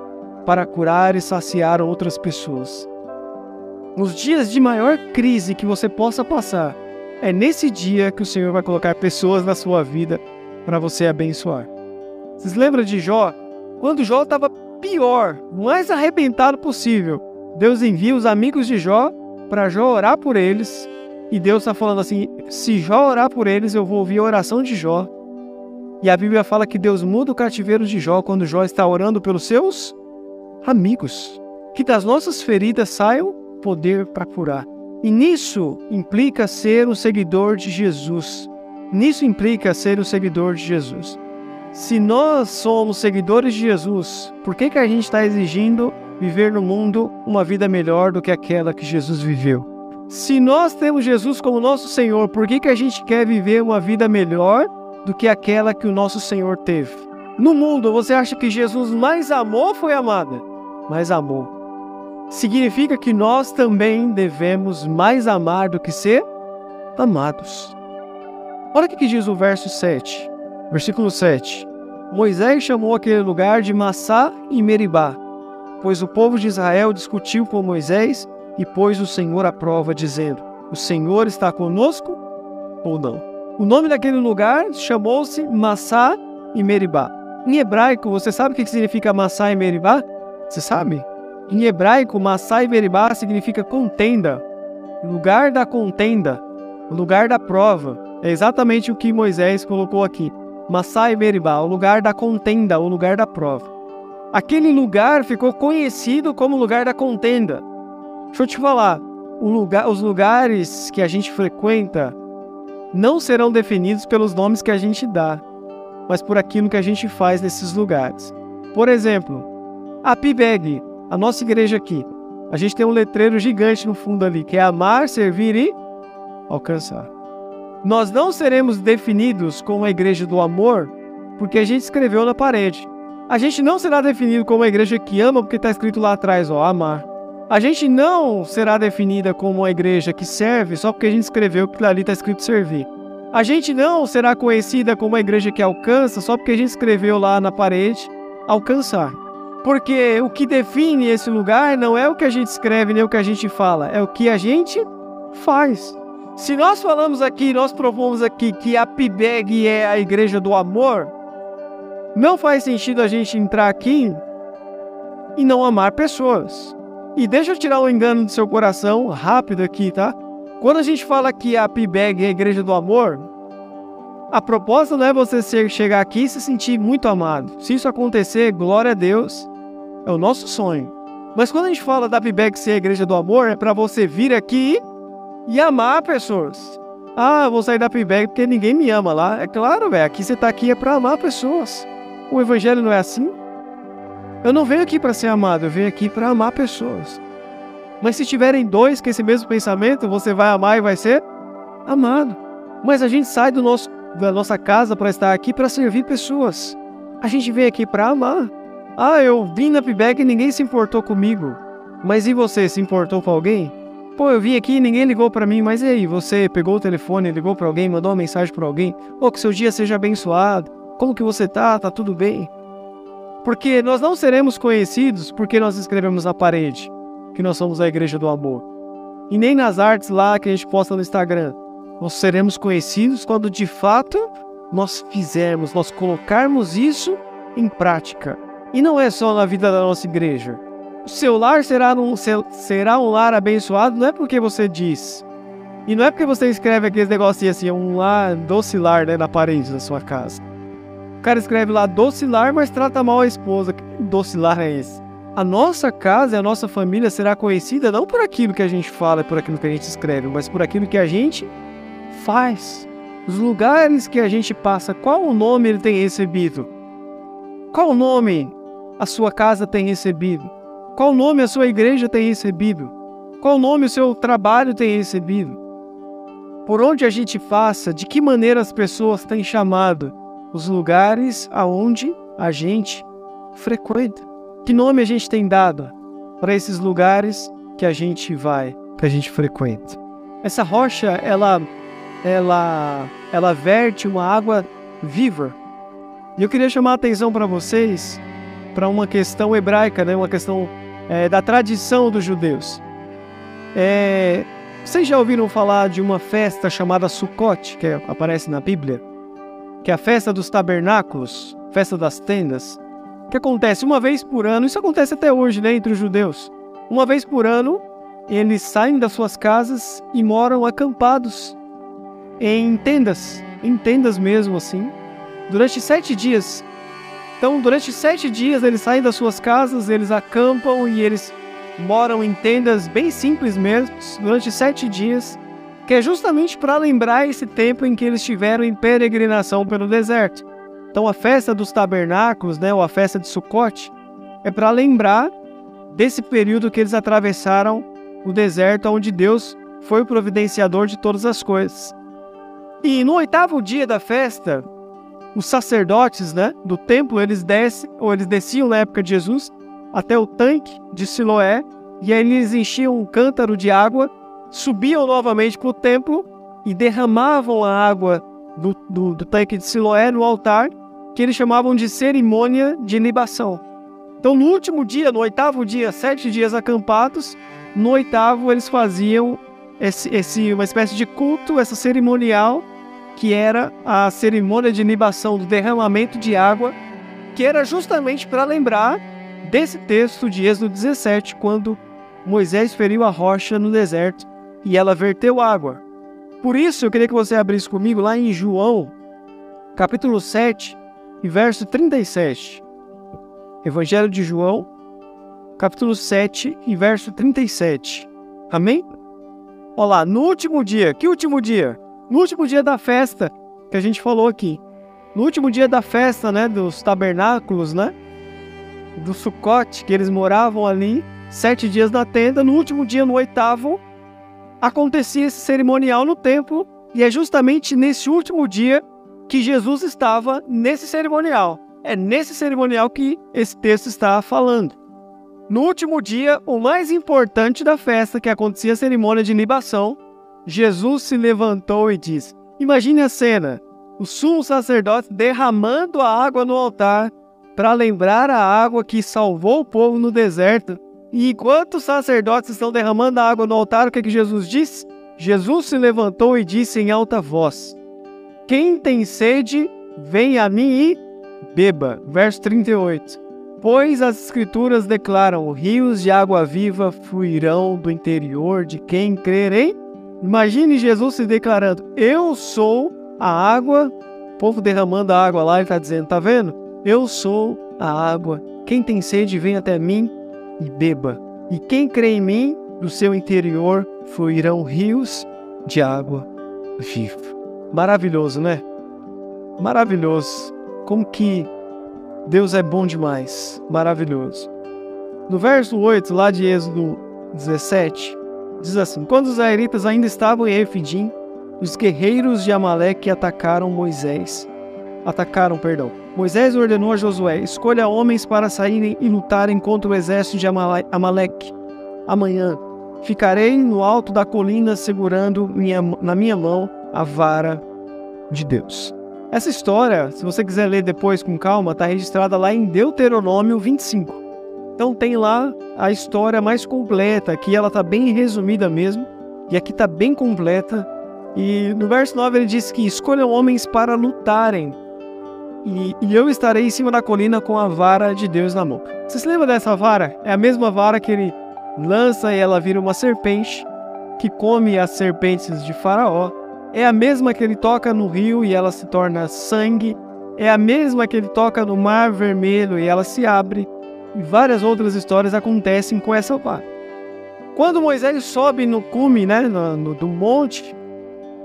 para curar e saciar outras pessoas. Nos dias de maior crise que você possa passar, é nesse dia que o Senhor vai colocar pessoas na sua vida para você abençoar. Vocês lembram de Jó? Quando Jó estava pior, mais arrebentado possível. Deus envia os amigos de Jó para Jó orar por eles. E Deus está falando assim: se Jó orar por eles, eu vou ouvir a oração de Jó. E a Bíblia fala que Deus muda o cativeiro de Jó quando Jó está orando pelos seus amigos. Que das nossas feridas saiam poder para curar. E nisso implica ser um seguidor de Jesus. Nisso implica ser um seguidor de Jesus. Se nós somos seguidores de Jesus, por que, que a gente está exigindo viver no mundo uma vida melhor do que aquela que Jesus viveu? Se nós temos Jesus como nosso Senhor, por que, que a gente quer viver uma vida melhor do que aquela que o nosso Senhor teve? No mundo, você acha que Jesus mais amou ou foi amada? Mais amou. Significa que nós também devemos mais amar do que ser amados. Olha o que diz o verso 7. Versículo 7. Moisés chamou aquele lugar de Massá e Meribá, pois o povo de Israel discutiu com Moisés e pôs o Senhor à prova, dizendo: O Senhor está conosco ou não? O nome daquele lugar chamou-se Massá e Meribá. Em hebraico, você sabe o que significa Massá e Meribá? Você sabe? Em hebraico, Massá e Meribá significa contenda, lugar da contenda, lugar da prova. É exatamente o que Moisés colocou aqui. Massai Meribá, o lugar da contenda, o lugar da prova. Aquele lugar ficou conhecido como lugar da contenda. Deixa eu te falar, lugar, os lugares que a gente frequenta não serão definidos pelos nomes que a gente dá, mas por aquilo que a gente faz nesses lugares. Por exemplo, a PIBEG, a nossa igreja aqui, a gente tem um letreiro gigante no fundo ali, que é amar, servir e alcançar. Nós não seremos definidos como a igreja do amor porque a gente escreveu na parede. A gente não será definido como a igreja que ama porque está escrito lá atrás, ó, amar. A gente não será definida como uma igreja que serve só porque a gente escreveu que ali está escrito servir. A gente não será conhecida como uma igreja que alcança só porque a gente escreveu lá na parede alcançar. Porque o que define esse lugar não é o que a gente escreve nem o que a gente fala, é o que a gente faz. Se nós falamos aqui, nós provamos aqui que a PIBEG é a igreja do amor, não faz sentido a gente entrar aqui e não amar pessoas. E deixa eu tirar um engano do seu coração rápido aqui, tá? Quando a gente fala que a PIBEG é a igreja do amor, a proposta não é você chegar aqui e se sentir muito amado. Se isso acontecer, glória a Deus, é o nosso sonho. Mas quando a gente fala da PIBEG ser a igreja do amor, é para você vir aqui e amar pessoas. Ah, vou sair da PIBEG porque ninguém me ama lá. É claro, velho, aqui você tá aqui é para amar pessoas. O evangelho não é assim? Eu não venho aqui para ser amado, eu venho aqui para amar pessoas. Mas se tiverem dois com esse mesmo pensamento, você vai amar e vai ser amado. Mas a gente sai do nosso, da nossa casa para estar aqui para servir pessoas. A gente vem aqui para amar. Ah, eu vim na PIBEG e ninguém se importou comigo. Mas e você, se importou com alguém? Pô, eu vim aqui e ninguém ligou para mim, mas e aí? Você pegou o telefone, ligou para alguém, mandou uma mensagem para alguém? Ou que seu dia seja abençoado. Como que você tá? Tá tudo bem? Porque nós não seremos conhecidos porque nós escrevemos na parede que nós somos a igreja do amor. E nem nas artes lá que a gente posta no Instagram. Nós seremos conhecidos quando de fato nós fizermos, nós colocarmos isso em prática. E não é só na vida da nossa igreja. O seu lar será um, será um lar abençoado não é porque você diz. E não é porque você escreve aqueles negocinhos assim, um lar docilar né, na parede da sua casa. O cara escreve lá docilar, mas trata mal a esposa. Que docilar é esse? A nossa casa e a nossa família será conhecida não por aquilo que a gente fala, por aquilo que a gente escreve, mas por aquilo que a gente faz. Os lugares que a gente passa, qual o nome ele tem recebido? Qual o nome a sua casa tem recebido? Qual nome a sua igreja tem recebido? Qual nome o seu trabalho tem recebido? Por onde a gente passa, de que maneira as pessoas têm chamado os lugares aonde a gente frequenta? Que nome a gente tem dado para esses lugares que a gente vai, que a gente frequenta? Essa rocha, ela ela ela verte uma água viva. E eu queria chamar a atenção para vocês para uma questão hebraica, né? uma questão é, da tradição dos judeus. É, vocês já ouviram falar de uma festa chamada Sukkot, que aparece na Bíblia? Que é a festa dos tabernáculos, festa das tendas, que acontece uma vez por ano, isso acontece até hoje né, entre os judeus. Uma vez por ano, eles saem das suas casas e moram acampados em tendas, em tendas mesmo assim, durante sete dias. Então, durante sete dias, eles saem das suas casas, eles acampam e eles moram em tendas bem simples mesmo, durante sete dias, que é justamente para lembrar esse tempo em que eles estiveram em peregrinação pelo deserto. Então, a festa dos tabernáculos, né, ou a festa de Sucote, é para lembrar desse período que eles atravessaram o deserto, onde Deus foi o providenciador de todas as coisas. E no oitavo dia da festa, os sacerdotes né, do templo, eles descem, ou eles desciam na época de Jesus, até o tanque de Siloé, e aí eles enchiam um cântaro de água, subiam novamente para o templo e derramavam a água do, do, do tanque de Siloé no altar, que eles chamavam de cerimônia de libação. Então, no último dia, no oitavo dia, sete dias acampados, no oitavo eles faziam esse, esse, uma espécie de culto, essa cerimonial, que era a cerimônia de libação do derramamento de água, que era justamente para lembrar desse texto de Êxodo 17, quando Moisés feriu a rocha no deserto e ela verteu água. Por isso, eu queria que você abrisse comigo lá em João, capítulo 7, e verso 37. Evangelho de João, capítulo 7 e verso 37. Amém? Olá, no último dia, que último dia? No último dia da festa, que a gente falou aqui, no último dia da festa, né, dos tabernáculos, né, do Sucote, que eles moravam ali, sete dias na tenda, no último dia, no oitavo, acontecia esse cerimonial no templo, E é justamente nesse último dia que Jesus estava nesse cerimonial. É nesse cerimonial que esse texto está falando. No último dia, o mais importante da festa, que acontecia a cerimônia de libação, Jesus se levantou e disse: Imagine a cena: o sumo sacerdote derramando a água no altar para lembrar a água que salvou o povo no deserto. E enquanto os sacerdotes estão derramando a água no altar, o que, que Jesus disse? Jesus se levantou e disse em alta voz: Quem tem sede, vem a mim e beba. Verso 38. Pois as Escrituras declaram: rios de água viva fluirão do interior de quem crer em. Imagine Jesus se declarando: Eu sou a água. O povo derramando a água lá, ele está dizendo: Tá vendo? Eu sou a água. Quem tem sede, vem até mim e beba. E quem crê em mim, do seu interior fluirão rios de água viva. Maravilhoso, né? Maravilhoso. Como que Deus é bom demais, maravilhoso. No verso 8, lá de Êxodo 17, diz assim: Quando os israelitas ainda estavam em Efidim, os guerreiros de Amaleque atacaram Moisés. Atacaram, perdão. Moisés ordenou a Josué: Escolha homens para saírem e lutarem contra o exército de Amaleque. Amanhã ficarei no alto da colina segurando minha, na minha mão a vara de Deus. Essa história, se você quiser ler depois com calma, está registrada lá em Deuteronômio 25. Então tem lá a história mais completa, aqui ela está bem resumida mesmo, e aqui está bem completa. E no verso 9 ele diz que escolham homens para lutarem, e, e eu estarei em cima da colina com a vara de Deus na mão. Você se lembra dessa vara? É a mesma vara que ele lança e ela vira uma serpente, que come as serpentes de Faraó é a mesma que ele toca no rio e ela se torna sangue, é a mesma que ele toca no mar vermelho e ela se abre, e várias outras histórias acontecem com essa vara. Quando Moisés sobe no cume, né, no, no do monte,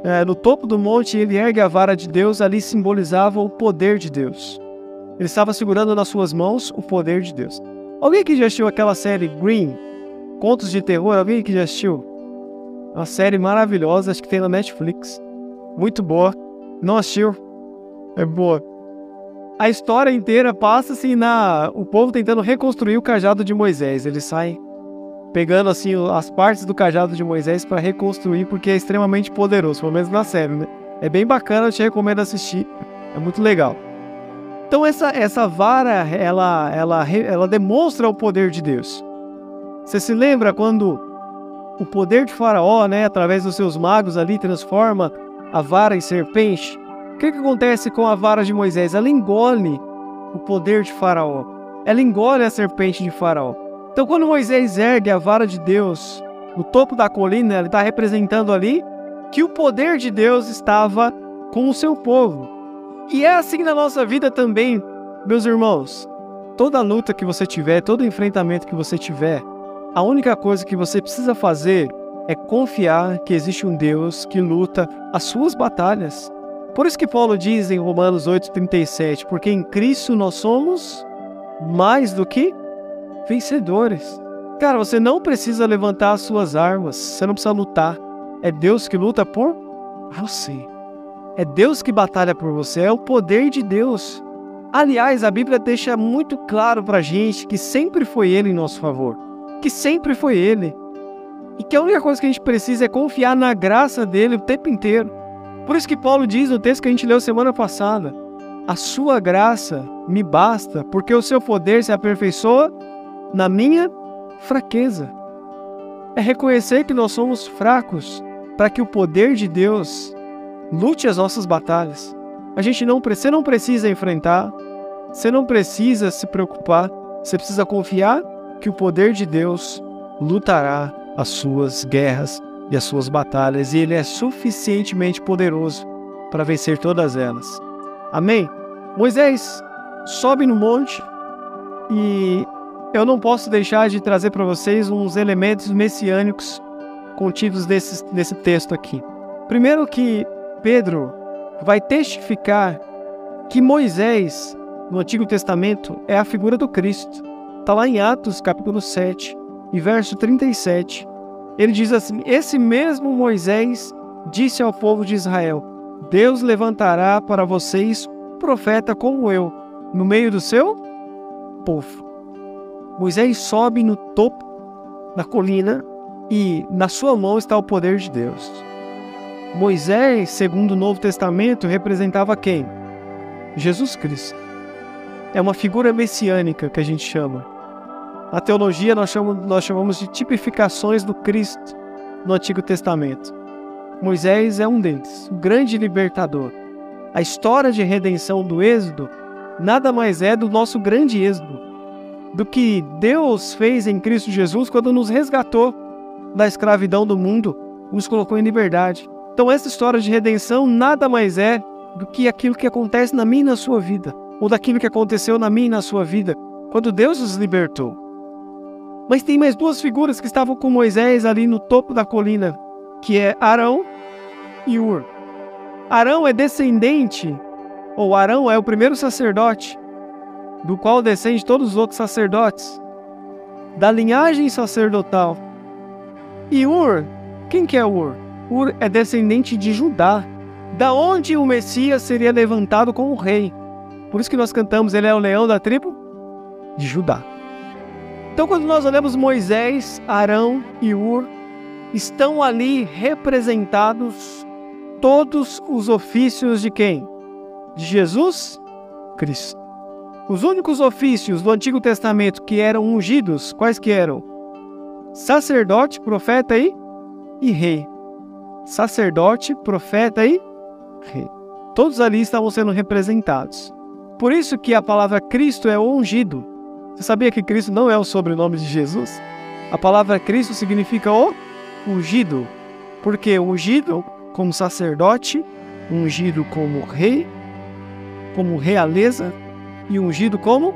é, no topo do monte, ele ergue a vara de Deus, ali simbolizava o poder de Deus. Ele estava segurando nas suas mãos o poder de Deus. Alguém que já assistiu aquela série Green, Contos de Terror? Alguém que já assistiu? Uma série maravilhosa, acho que tem na Netflix. Muito boa. Não assistiu? É boa. A história inteira passa assim na o povo tentando reconstruir o cajado de Moisés. Eles saem pegando assim as partes do cajado de Moisés para reconstruir porque é extremamente poderoso, pelo menos na série, né? É bem bacana, eu te recomendo assistir. É muito legal. Então essa essa vara, ela ela ela demonstra o poder de Deus. Você se lembra quando o poder de Faraó, né, através dos seus magos ali, transforma a vara em serpente. O que, que acontece com a vara de Moisés? Ela engole o poder de Faraó. Ela engole a serpente de Faraó. Então, quando Moisés ergue a vara de Deus no topo da colina, ele está representando ali que o poder de Deus estava com o seu povo. E é assim na nossa vida também, meus irmãos. Toda luta que você tiver, todo enfrentamento que você tiver, a única coisa que você precisa fazer é confiar que existe um Deus que luta as suas batalhas. Por isso que Paulo diz em Romanos 8:37, porque em Cristo nós somos mais do que vencedores. Cara, você não precisa levantar as suas armas, você não precisa lutar. É Deus que luta por você. É Deus que batalha por você, é o poder de Deus. Aliás, a Bíblia deixa muito claro pra gente que sempre foi ele em nosso favor que sempre foi Ele. E que a única coisa que a gente precisa é confiar na graça dele o tempo inteiro. Por isso que Paulo diz no texto que a gente leu semana passada: A sua graça me basta, porque o seu poder se aperfeiçoa na minha fraqueza. É reconhecer que nós somos fracos para que o poder de Deus lute as nossas batalhas. A gente não, você não precisa enfrentar, você não precisa se preocupar, você precisa confiar que o poder de Deus lutará as suas guerras e as suas batalhas, e Ele é suficientemente poderoso para vencer todas elas. Amém? Moisés sobe no monte e eu não posso deixar de trazer para vocês uns elementos messiânicos contidos nesse, nesse texto aqui. Primeiro que Pedro vai testificar que Moisés, no Antigo Testamento, é a figura do Cristo. Está lá em Atos, capítulo 7, e verso 37. Ele diz assim: Esse mesmo Moisés disse ao povo de Israel: Deus levantará para vocês um profeta como eu, no meio do seu povo. Moisés sobe no topo da colina e na sua mão está o poder de Deus. Moisés, segundo o Novo Testamento, representava quem? Jesus Cristo. É uma figura messiânica que a gente chama. Na teologia, nós chamamos, nós chamamos de tipificações do Cristo no Antigo Testamento. Moisés é um deles, o grande libertador. A história de redenção do Êxodo nada mais é do nosso grande Êxodo, do que Deus fez em Cristo Jesus quando nos resgatou da escravidão do mundo, nos colocou em liberdade. Então, essa história de redenção nada mais é do que aquilo que acontece na minha e na sua vida, ou daquilo que aconteceu na minha e na sua vida, quando Deus nos libertou. Mas tem mais duas figuras que estavam com Moisés ali no topo da colina, que é Arão e Ur. Arão é descendente, ou Arão é o primeiro sacerdote, do qual descende todos os outros sacerdotes, da linhagem sacerdotal. E Ur, quem que é Ur? Ur é descendente de Judá, da onde o Messias seria levantado como rei. Por isso que nós cantamos, ele é o leão da tribo de Judá. Então, quando nós olhamos Moisés, Arão e Ur, estão ali representados todos os ofícios de quem? De Jesus Cristo. Os únicos ofícios do Antigo Testamento que eram ungidos, quais que eram? Sacerdote, profeta e, e rei. Sacerdote, profeta e rei. Todos ali estavam sendo representados. Por isso que a palavra Cristo é ungido. Você sabia que Cristo não é o sobrenome de Jesus? A palavra Cristo significa o ungido. Porque ungido como sacerdote, ungido como rei, como realeza e ungido como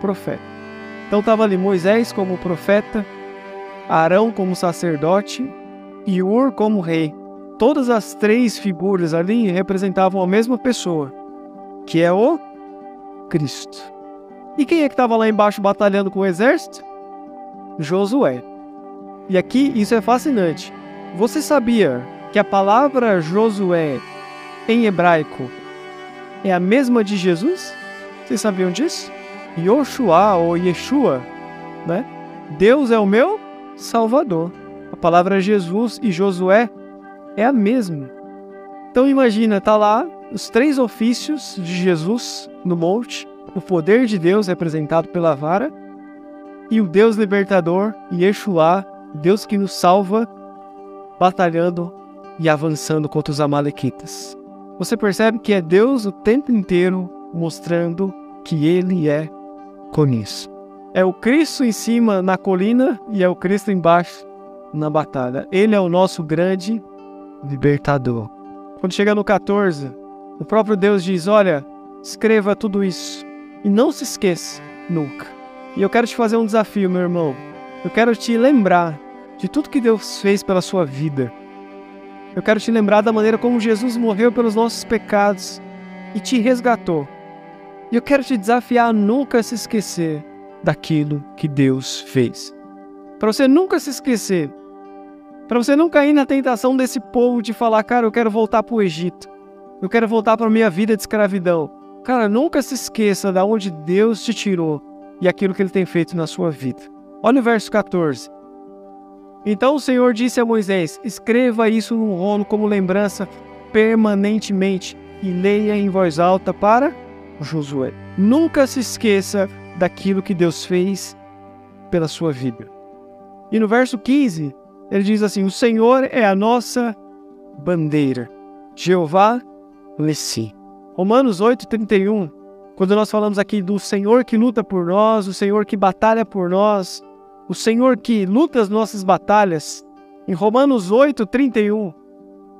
profeta. Então estava ali Moisés como profeta, Arão como sacerdote e Ur como rei. Todas as três figuras ali representavam a mesma pessoa, que é o Cristo. E quem é que estava lá embaixo batalhando com o exército? Josué. E aqui isso é fascinante. Você sabia que a palavra Josué em hebraico é a mesma de Jesus? Vocês sabiam disso? Yoshua ou Yeshua, né? Deus é o meu Salvador. A palavra Jesus e Josué é a mesma. Então imagina, tá lá os três ofícios de Jesus no monte o poder de Deus representado pela vara e o Deus libertador, Yeshua, Deus que nos salva, batalhando e avançando contra os amalequitas. Você percebe que é Deus o tempo inteiro mostrando que ele é com isso. É o Cristo em cima na colina e é o Cristo embaixo na batalha. Ele é o nosso grande libertador. Quando chega no 14, o próprio Deus diz: Olha, escreva tudo isso e não se esqueça nunca. E eu quero te fazer um desafio, meu irmão. Eu quero te lembrar de tudo que Deus fez pela sua vida. Eu quero te lembrar da maneira como Jesus morreu pelos nossos pecados e te resgatou. E eu quero te desafiar a nunca se esquecer daquilo que Deus fez. Para você nunca se esquecer. Para você nunca cair na tentação desse povo de falar, cara, eu quero voltar para o Egito. Eu quero voltar para a minha vida de escravidão. Cara, nunca se esqueça de onde Deus te tirou e aquilo que ele tem feito na sua vida. Olha o verso 14. Então o Senhor disse a Moisés: Escreva isso num rolo como lembrança permanentemente e leia em voz alta para Josué. Nunca se esqueça daquilo que Deus fez pela sua vida. E no verso 15, ele diz assim: O Senhor é a nossa bandeira. Jeová Lessi. Romanos 8:31, quando nós falamos aqui do Senhor que luta por nós, o Senhor que batalha por nós, o Senhor que luta as nossas batalhas, em Romanos 8:31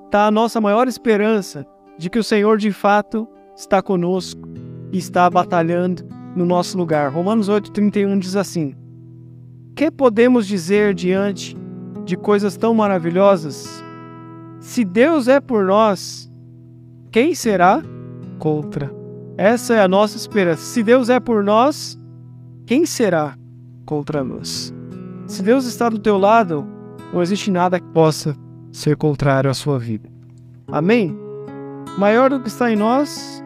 está a nossa maior esperança de que o Senhor de fato está conosco e está batalhando no nosso lugar. Romanos 8:31 diz assim: Que podemos dizer diante de coisas tão maravilhosas? Se Deus é por nós, quem será contra. Essa é a nossa esperança. Se Deus é por nós, quem será contra nós? Se Deus está do teu lado, não existe nada que possa ser contrário à sua vida. Amém? Maior do que está em nós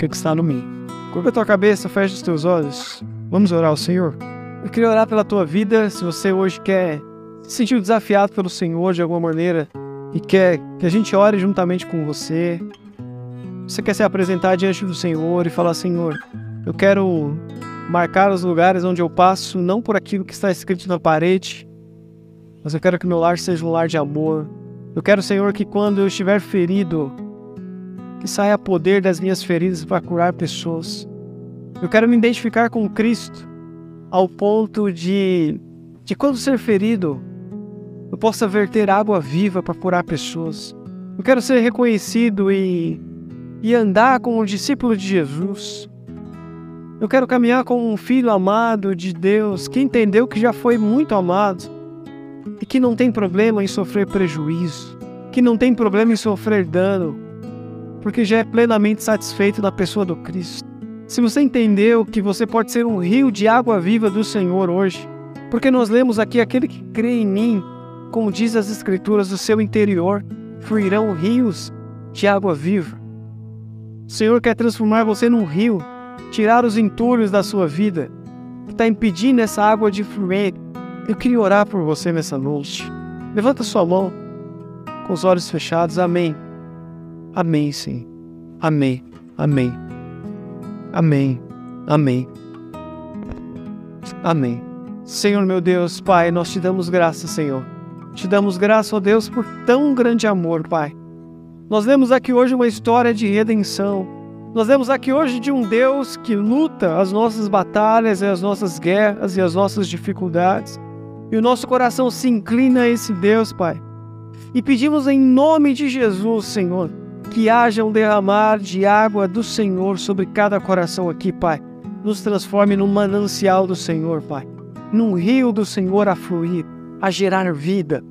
que o que está no mim. Curva a tua cabeça, fecha os teus olhos. Vamos orar ao Senhor? Eu queria orar pela tua vida. Se você hoje quer se sentir desafiado pelo Senhor de alguma maneira e quer que a gente ore juntamente com você, você quer se apresentar diante do Senhor e falar: Senhor, eu quero marcar os lugares onde eu passo, não por aquilo que está escrito na parede, mas eu quero que meu lar seja um lar de amor. Eu quero, Senhor, que quando eu estiver ferido, que saia poder das minhas feridas para curar pessoas. Eu quero me identificar com Cristo ao ponto de, de quando ser ferido, eu possa verter água viva para curar pessoas. Eu quero ser reconhecido e, e andar como um discípulo de Jesus. Eu quero caminhar como um filho amado de Deus que entendeu que já foi muito amado e que não tem problema em sofrer prejuízo, que não tem problema em sofrer dano, porque já é plenamente satisfeito na pessoa do Cristo. Se você entendeu que você pode ser um rio de água viva do Senhor hoje, porque nós lemos aqui aquele que crê em mim, como diz as Escrituras, do seu interior fluirão rios de água viva. O Senhor quer transformar você num rio, tirar os entulhos da sua vida, que está impedindo essa água de fluir eu queria orar por você nessa noite. Levanta sua mão com os olhos fechados. Amém. Amém, sim. Amém. Amém. Amém. Amém. Amém. Senhor meu Deus, Pai, nós te damos graça, Senhor. Te damos graça, ó Deus, por tão grande amor, Pai. Nós vemos aqui hoje uma história de redenção. Nós vemos aqui hoje de um Deus que luta as nossas batalhas e as nossas guerras e as nossas dificuldades. E o nosso coração se inclina a esse Deus, Pai. E pedimos em nome de Jesus, Senhor, que haja um derramar de água do Senhor sobre cada coração aqui, Pai. Nos transforme num manancial do Senhor, Pai. Num rio do Senhor a fluir, a gerar vida.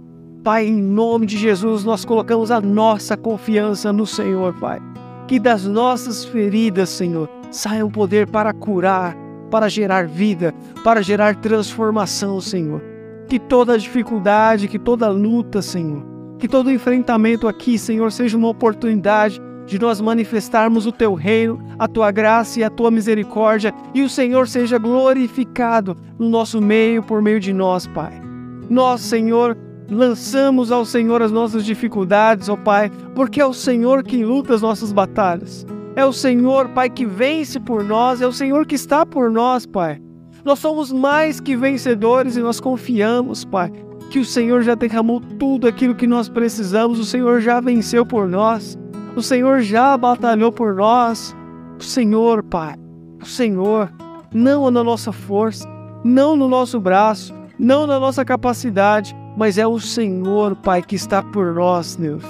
Pai, em nome de Jesus, nós colocamos a nossa confiança no Senhor, Pai. Que das nossas feridas, Senhor, saia um poder para curar, para gerar vida, para gerar transformação, Senhor que toda dificuldade, que toda luta, Senhor, que todo enfrentamento aqui, Senhor, seja uma oportunidade de nós manifestarmos o teu reino, a tua graça e a tua misericórdia, e o Senhor seja glorificado no nosso meio por meio de nós, Pai. Nós, Senhor, lançamos ao Senhor as nossas dificuldades, ó Pai, porque é o Senhor que luta as nossas batalhas. É o Senhor, Pai, que vence por nós, é o Senhor que está por nós, Pai. Nós somos mais que vencedores e nós confiamos, Pai, que o Senhor já derramou tudo aquilo que nós precisamos, o Senhor já venceu por nós, o Senhor já batalhou por nós. O Senhor, Pai, o Senhor, não na nossa força, não no nosso braço, não na nossa capacidade, mas é o Senhor, Pai, que está por nós, Deus.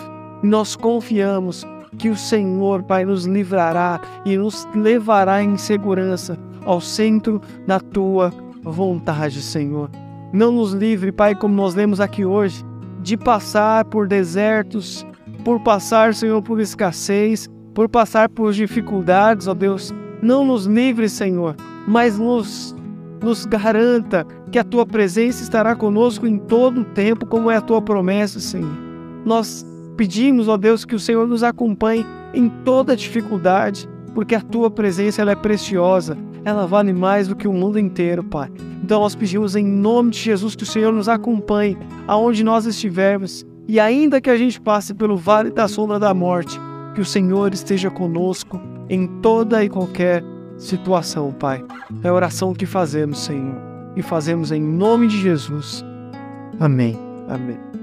E nós confiamos que o Senhor, Pai, nos livrará e nos levará em segurança ao centro da tua vontade, Senhor. Não nos livre, Pai, como nós lemos aqui hoje, de passar por desertos, por passar, Senhor, por escassez, por passar por dificuldades, ó Deus. Não nos livre, Senhor, mas nos, nos garanta que a tua presença estará conosco em todo o tempo, como é a tua promessa, Senhor. Nós pedimos, ó Deus, que o Senhor nos acompanhe em toda dificuldade, porque a tua presença ela é preciosa ela vale mais do que o mundo inteiro, Pai. Então nós pedimos em nome de Jesus que o Senhor nos acompanhe aonde nós estivermos e ainda que a gente passe pelo vale da sombra da morte, que o Senhor esteja conosco em toda e qualquer situação, Pai. É a oração que fazemos, Senhor, e fazemos em nome de Jesus. Amém. Amém.